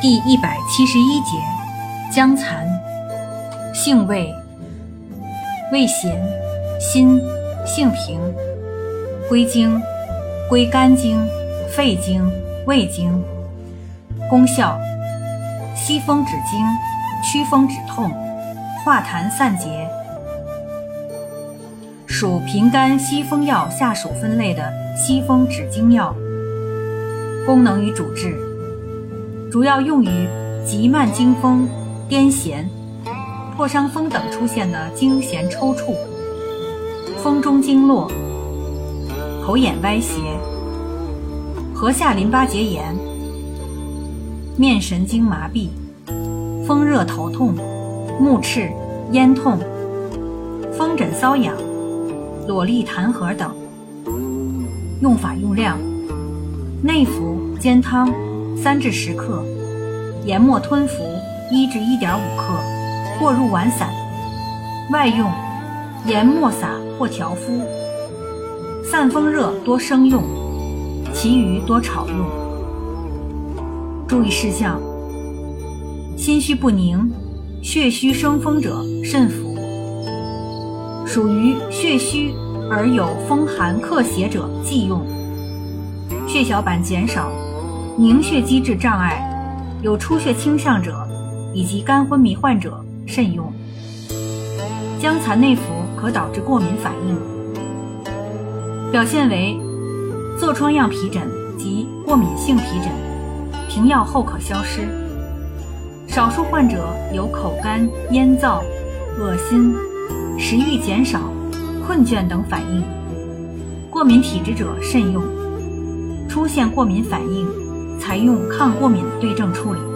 第一百七十一节，僵蚕，性味，味咸，辛，性平，归经，归肝经、肺经、胃经。功效，息风止惊，祛风止痛，化痰散结。属平肝息风药下属分类的息风止惊药。功能与主治。主要用于急慢惊风、癫痫、破伤风等出现的惊痫抽搐、风中经络、口眼歪斜、颌下淋巴结炎、面神经麻痹、风热头痛、目赤、咽痛、风疹瘙痒、裸痢痰核等。用法用量：内服煎汤。三至十克，研末吞服一至一点五克，或入丸散。外用，研末撒或调敷。散风热多生用，其余多炒用。注意事项：心虚不宁、血虚生风者慎服。属于血虚而有风寒克邪者忌用。血小板减少。凝血机制障碍、有出血倾向者以及肝昏迷患者慎用。姜蚕内服可导致过敏反应，表现为痤疮样皮疹及过敏性皮疹，停药后可消失。少数患者有口干、咽燥、恶心、食欲减少、困倦等反应，过敏体质者慎用。出现过敏反应。采用抗过敏对症处理。